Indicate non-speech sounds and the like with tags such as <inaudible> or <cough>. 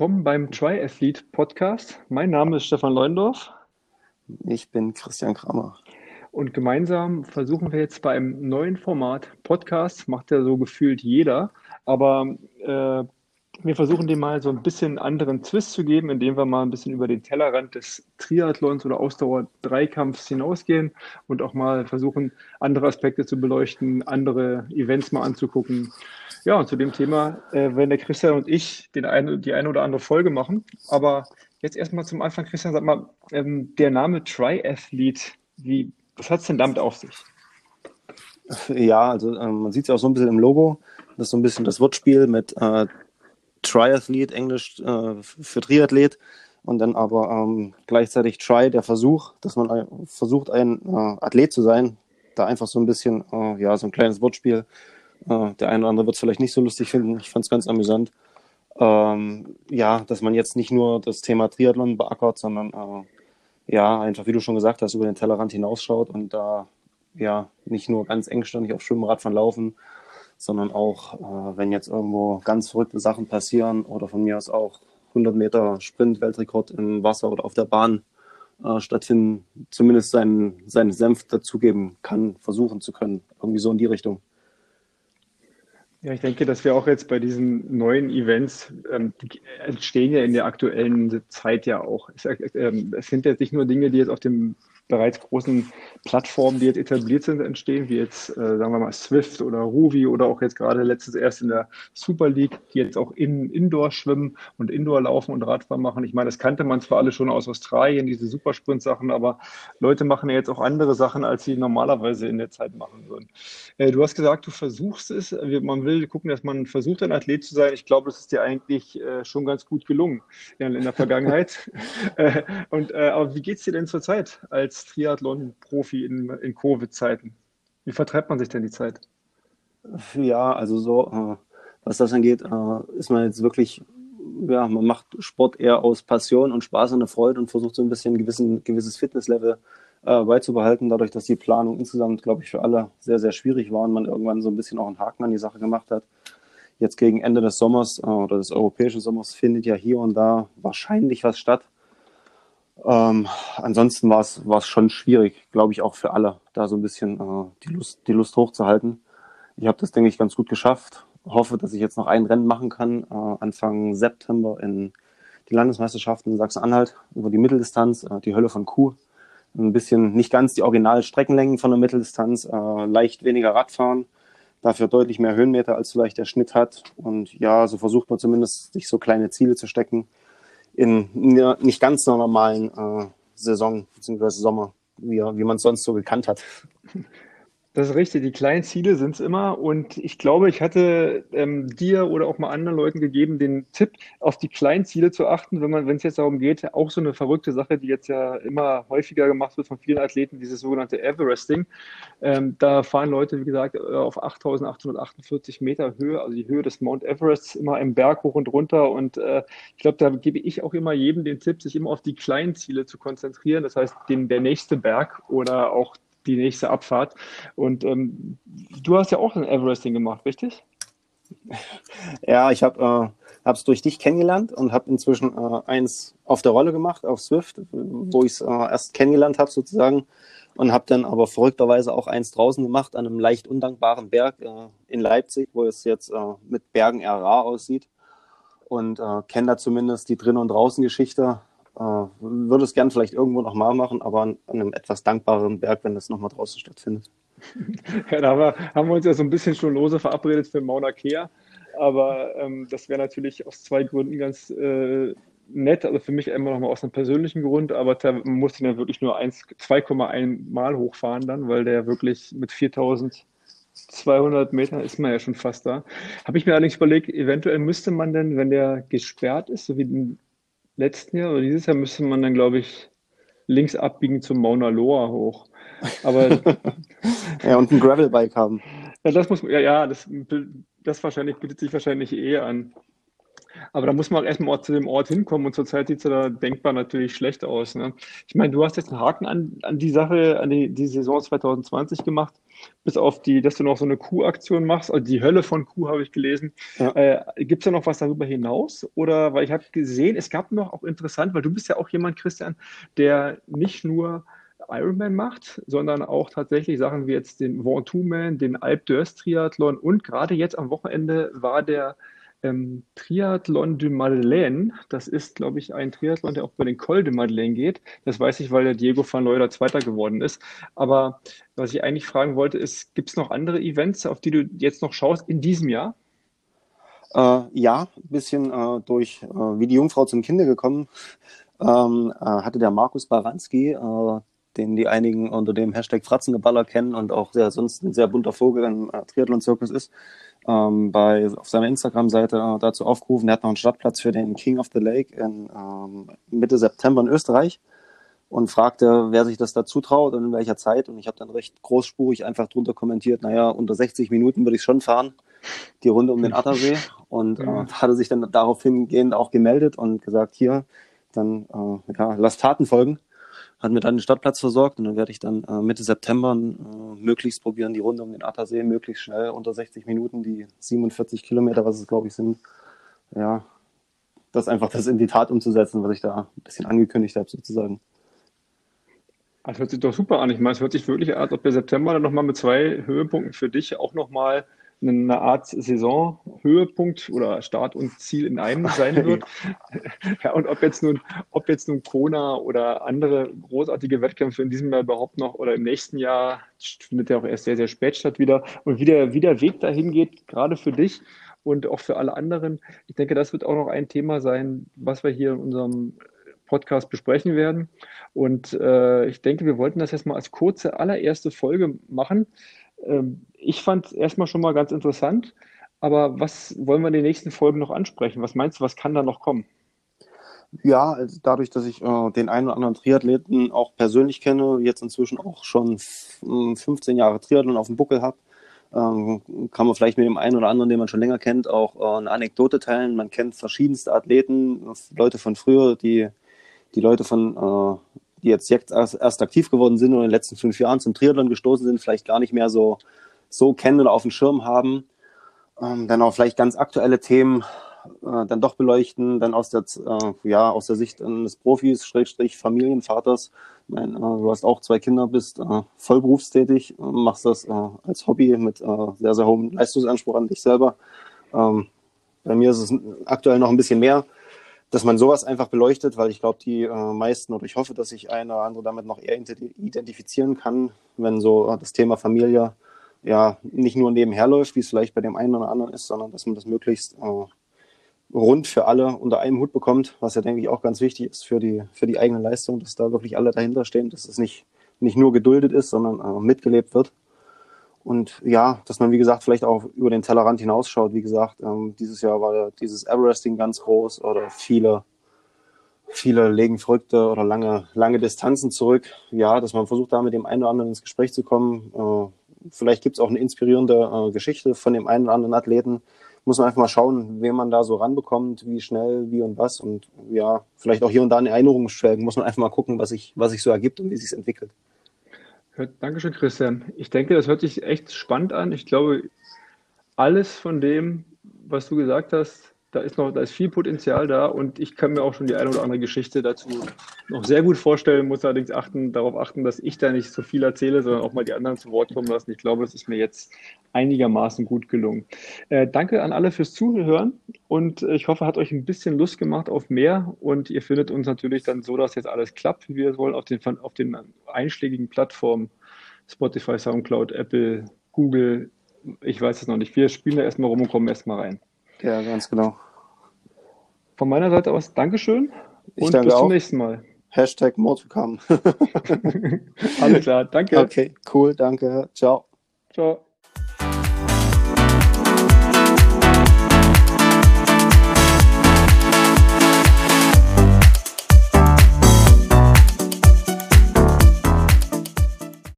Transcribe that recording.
willkommen beim Triathlete Podcast. Mein Name ist Stefan Leundorf. Ich bin Christian Kramer. Und gemeinsam versuchen wir jetzt beim neuen Format Podcast, macht ja so gefühlt jeder, aber äh, wir versuchen dem mal so ein bisschen anderen Twist zu geben, indem wir mal ein bisschen über den Tellerrand des Triathlons oder Ausdauer-Dreikampfs hinausgehen und auch mal versuchen, andere Aspekte zu beleuchten, andere Events mal anzugucken. Ja, und zu dem Thema äh, werden der Christian und ich den eine, die eine oder andere Folge machen. Aber jetzt erstmal zum Anfang, Christian, sag mal, ähm, der Name Triathlete, wie, was hat es denn damit auf sich? Ja, also äh, man sieht es auch so ein bisschen im Logo. Das ist so ein bisschen das Wortspiel mit äh, Triathlete, Englisch äh, für Triathlet. Und dann aber ähm, gleichzeitig Try, der Versuch, dass man versucht, ein äh, Athlet zu sein. Da einfach so ein bisschen, äh, ja, so ein kleines Wortspiel. Äh, der eine oder andere wird es vielleicht nicht so lustig finden. Ich fand es ganz amüsant. Ähm, ja, dass man jetzt nicht nur das Thema Triathlon beackert, sondern äh, ja, einfach, wie du schon gesagt hast, über den Tellerrand hinausschaut und da ja nicht nur ganz engständig auf Schwimmen, von Laufen, sondern auch, äh, wenn jetzt irgendwo ganz verrückte Sachen passieren oder von mir aus auch 100 Meter Sprint-Weltrekord im Wasser oder auf der Bahn äh, stattfinden, zumindest seinen, seinen Senf dazugeben kann, versuchen zu können. Irgendwie so in die Richtung. Ja, ich denke, dass wir auch jetzt bei diesen neuen Events, ähm, die entstehen ja in der aktuellen Zeit ja auch. Es, äh, es sind jetzt nicht nur Dinge, die jetzt auf dem bereits großen Plattformen, die jetzt etabliert sind, entstehen, wie jetzt, äh, sagen wir mal, Swift oder Ruby oder auch jetzt gerade letztes erst in der Super League, die jetzt auch in Indoor schwimmen und Indoor laufen und Radfahren machen. Ich meine, das kannte man zwar alle schon aus Australien, diese Supersprint-Sachen, aber Leute machen ja jetzt auch andere Sachen, als sie normalerweise in der Zeit machen würden. Äh, du hast gesagt, du versuchst es. Man will gucken, dass man versucht, ein Athlet zu sein. Ich glaube, das ist dir eigentlich äh, schon ganz gut gelungen in, in der Vergangenheit. <laughs> äh, und, äh, aber wie geht es dir denn zurzeit als Triathlon-Profi in, in Covid-Zeiten? Wie vertreibt man sich denn die Zeit? Ja, also so, äh, was das angeht, äh, ist man jetzt wirklich, ja, man macht Sport eher aus Passion und Spaß und Freude und versucht so ein bisschen ein gewissen, gewisses Fitnesslevel äh, beizubehalten, dadurch, dass die Planung insgesamt, glaube ich, für alle sehr, sehr schwierig war und man irgendwann so ein bisschen auch einen Haken an die Sache gemacht hat. Jetzt gegen Ende des Sommers oder des europäischen Sommers findet ja hier und da wahrscheinlich was statt. Ähm, ansonsten war es schon schwierig, glaube ich, auch für alle, da so ein bisschen äh, die, Lust, die Lust hochzuhalten. Ich habe das, denke ich, ganz gut geschafft. Hoffe, dass ich jetzt noch ein Rennen machen kann, äh, Anfang September in die Landesmeisterschaften in Sachsen-Anhalt über die Mitteldistanz, äh, die Hölle von Kuh. Ein bisschen, nicht ganz die originalen Streckenlängen von der Mitteldistanz, äh, leicht weniger Radfahren, dafür deutlich mehr Höhenmeter, als vielleicht der Schnitt hat. Und ja, so versucht man zumindest, sich so kleine Ziele zu stecken in nicht ganz normalen äh, Saison bzw. Sommer, wie, wie man es sonst so gekannt hat. Das ist richtig, die kleinen Ziele sind es immer. Und ich glaube, ich hatte ähm, dir oder auch mal anderen Leuten gegeben, den Tipp, auf die kleinen Ziele zu achten, wenn es jetzt darum geht, auch so eine verrückte Sache, die jetzt ja immer häufiger gemacht wird von vielen Athleten, dieses sogenannte Everesting. Ähm, da fahren Leute, wie gesagt, äh, auf 8848 Meter Höhe, also die Höhe des Mount Everest, immer im Berg hoch und runter. Und äh, ich glaube, da gebe ich auch immer jedem den Tipp, sich immer auf die kleinen Ziele zu konzentrieren. Das heißt, den, der nächste Berg oder auch die nächste Abfahrt. Und ähm, du hast ja auch ein Everesting gemacht, richtig? <laughs> Ja, ich habe es äh, durch dich kennengelernt und habe inzwischen äh, eins auf der Rolle gemacht, auf Swift, wo ich es äh, erst kennengelernt habe sozusagen und habe dann aber verrückterweise auch eins draußen gemacht an einem leicht undankbaren Berg äh, in Leipzig, wo es jetzt äh, mit Bergen eher rar aussieht und äh, kenne da zumindest die Drin- und Draußen-Geschichte würde es gern vielleicht irgendwo nochmal machen, aber an, einem etwas dankbaren Berg, wenn das nochmal draußen stattfindet. <laughs> Ja, da haben wir, haben wir uns ja so ein bisschen schon lose verabredet für Mauna Kea. Aber ähm, das wäre natürlich aus zwei Gründen ganz äh, nett. Also für mich immer nochmal aus einem persönlichen Grund, aber da muss ich ja wirklich nur 2,1 Mal hochfahren dann, weil der wirklich mit 4200 Metern ist man ja schon fast da. Habe ich mir allerdings überlegt, eventuell müsste man denn, wenn der gesperrt ist, so wie letzten Jahr oder dieses Jahr müsste man dann, glaube ich, links abbiegen zum Mauna Loa hoch. Aber <laughs> ja, und ein Gravelbike haben. Ja, das muss ja, ja, das, das wahrscheinlich bietet sich wahrscheinlich eh an. Aber da muss man auch erstmal zu dem Ort hinkommen und zurzeit sieht es ja da denkbar natürlich schlecht aus. Ne? Ich meine, du hast jetzt einen Haken an, an die Sache, an die, die Saison 2020 gemacht, bis auf die, dass du noch so eine Kuh-Aktion machst, also die Hölle von Kuh habe ich gelesen. Ja. Äh, Gibt es da noch was darüber hinaus? Oder weil ich habe gesehen, es gab noch auch interessant, weil du bist ja auch jemand, Christian, der nicht nur Ironman macht, sondern auch tatsächlich Sachen wie jetzt den Ventoux-Man, den Alp d'Huez Triathlon und gerade jetzt am Wochenende war der ähm, Triathlon du Madeleine. Das ist, glaube ich, ein Triathlon, der auch bei den Col de Madeleine geht. Das weiß ich, weil der Diego van Leuder Zweiter geworden ist. Aber was ich eigentlich fragen wollte, ist, gibt es noch andere Events, auf die du jetzt noch schaust in diesem Jahr? Äh, ja, ein bisschen äh, durch, äh, wie die Jungfrau zum Kinde gekommen, ähm, äh, hatte der Markus Baranski, äh, den die einigen unter dem Hashtag Fratzengeballer kennen und auch sehr, sonst ein sehr bunter Vogel im äh, Triathlon-Zirkus ist, ähm, bei, auf seiner Instagram-Seite äh, dazu aufgerufen. Er hat noch einen Startplatz für den King of the Lake in ähm, Mitte September in Österreich und fragte, wer sich das da zutraut und in welcher Zeit. Und ich habe dann recht großspurig einfach drunter kommentiert, naja, unter 60 Minuten würde ich schon fahren, die Runde um den Attersee. Und äh, hatte sich dann daraufhin auch gemeldet und gesagt, hier, dann äh, ja, lass Taten folgen hat mir dann den Stadtplatz versorgt und dann werde ich dann äh, Mitte September äh, möglichst probieren, die Runde um den Attersee möglichst schnell unter 60 Minuten, die 47 Kilometer, was es glaube ich sind, ja, das einfach das in die Tat umzusetzen, was ich da ein bisschen angekündigt habe sozusagen. Das hört sich doch super an. Ich meine, es hört sich wirklich an, als ob der September dann nochmal mit zwei Höhepunkten für dich auch nochmal eine Art Saisonhöhepunkt oder Start und Ziel in einem sein <laughs> wird. ja, und ob jetzt nun, ob jetzt nun Kona oder andere großartige Wettkämpfe in diesem Jahr überhaupt noch oder im nächsten Jahr findet ja auch erst sehr, sehr spät statt wieder. Und wie der, wie der Weg dahin geht, gerade für dich und auch für alle anderen. Ich denke, das wird auch noch ein Thema sein, was wir hier in unserem Podcast besprechen werden. Und äh, ich denke, wir wollten das jetzt mal als kurze allererste Folge machen. Ähm, ich fand es erstmal schon mal ganz interessant, aber was wollen wir in den nächsten Folgen noch ansprechen? Was meinst du, was kann da noch kommen? Ja, also dadurch, dass ich äh, den einen oder anderen Triathleten auch persönlich kenne, jetzt inzwischen auch schon 15 Jahre Triathlon auf dem Buckel habe, ähm, kann man vielleicht mit dem einen oder anderen, den man schon länger kennt, auch äh, eine Anekdote teilen. Man kennt verschiedenste Athleten, Leute von früher, die, die Leute von äh, die jetzt, jetzt erst, erst aktiv geworden sind und in den letzten fünf Jahren zum Triathlon gestoßen sind, vielleicht gar nicht mehr so, so kennen oder auf dem Schirm haben. Ähm, dann auch vielleicht ganz aktuelle Themen äh, dann doch beleuchten, dann aus der, äh, ja, aus der Sicht eines Profis, Schrägstrich Familienvaters. Ich meine, äh, du hast auch zwei Kinder, bist äh, voll berufstätig, machst das äh, als Hobby mit äh, sehr, sehr hohem Leistungsanspruch an dich selber. Ähm, bei mir ist es aktuell noch ein bisschen mehr dass man sowas einfach beleuchtet, weil ich glaube, die äh, meisten oder ich hoffe, dass sich einer oder andere damit noch eher identifizieren kann, wenn so äh, das Thema Familie ja nicht nur nebenher läuft, wie es vielleicht bei dem einen oder anderen ist, sondern dass man das möglichst äh, rund für alle unter einem Hut bekommt, was ja denke ich auch ganz wichtig ist für die für die eigene Leistung, dass da wirklich alle dahinter stehen, dass es nicht nicht nur geduldet ist, sondern äh, mitgelebt wird. Und ja, dass man, wie gesagt, vielleicht auch über den Tellerrand hinausschaut. Wie gesagt, ähm, dieses Jahr war dieses Everesting ganz groß oder viele, viele legen verrückte oder lange, lange Distanzen zurück. Ja, dass man versucht, da mit dem einen oder anderen ins Gespräch zu kommen. Äh, vielleicht gibt es auch eine inspirierende äh, Geschichte von dem einen oder anderen Athleten. Muss man einfach mal schauen, wen man da so ranbekommt, wie schnell, wie und was. Und ja, vielleicht auch hier und da eine Erinnerung schwelgen. Muss man einfach mal gucken, was sich, was sich so ergibt und wie sich entwickelt. Dankeschön, Christian. Ich denke, das hört sich echt spannend an. Ich glaube, alles von dem, was du gesagt hast, da ist noch, da ist viel Potenzial da und ich kann mir auch schon die eine oder andere Geschichte dazu noch sehr gut vorstellen, muss allerdings achten, darauf achten, dass ich da nicht so viel erzähle, sondern auch mal die anderen zu Wort kommen lassen. Ich glaube, das ist mir jetzt einigermaßen gut gelungen. Äh, danke an alle fürs Zuhören und ich hoffe, hat euch ein bisschen Lust gemacht auf mehr und ihr findet uns natürlich dann so, dass jetzt alles klappt, wie wir es wollen, auf den, auf den einschlägigen Plattformen Spotify, Soundcloud, Apple, Google, ich weiß es noch nicht. Wir spielen da erstmal rum und kommen erstmal rein. Ja, ganz genau. Von meiner Seite aus Dankeschön ich und danke bis zum nächsten Mal. Hashtag more to come. <laughs> Alles klar, danke. Okay, cool, danke. Ciao. Ciao.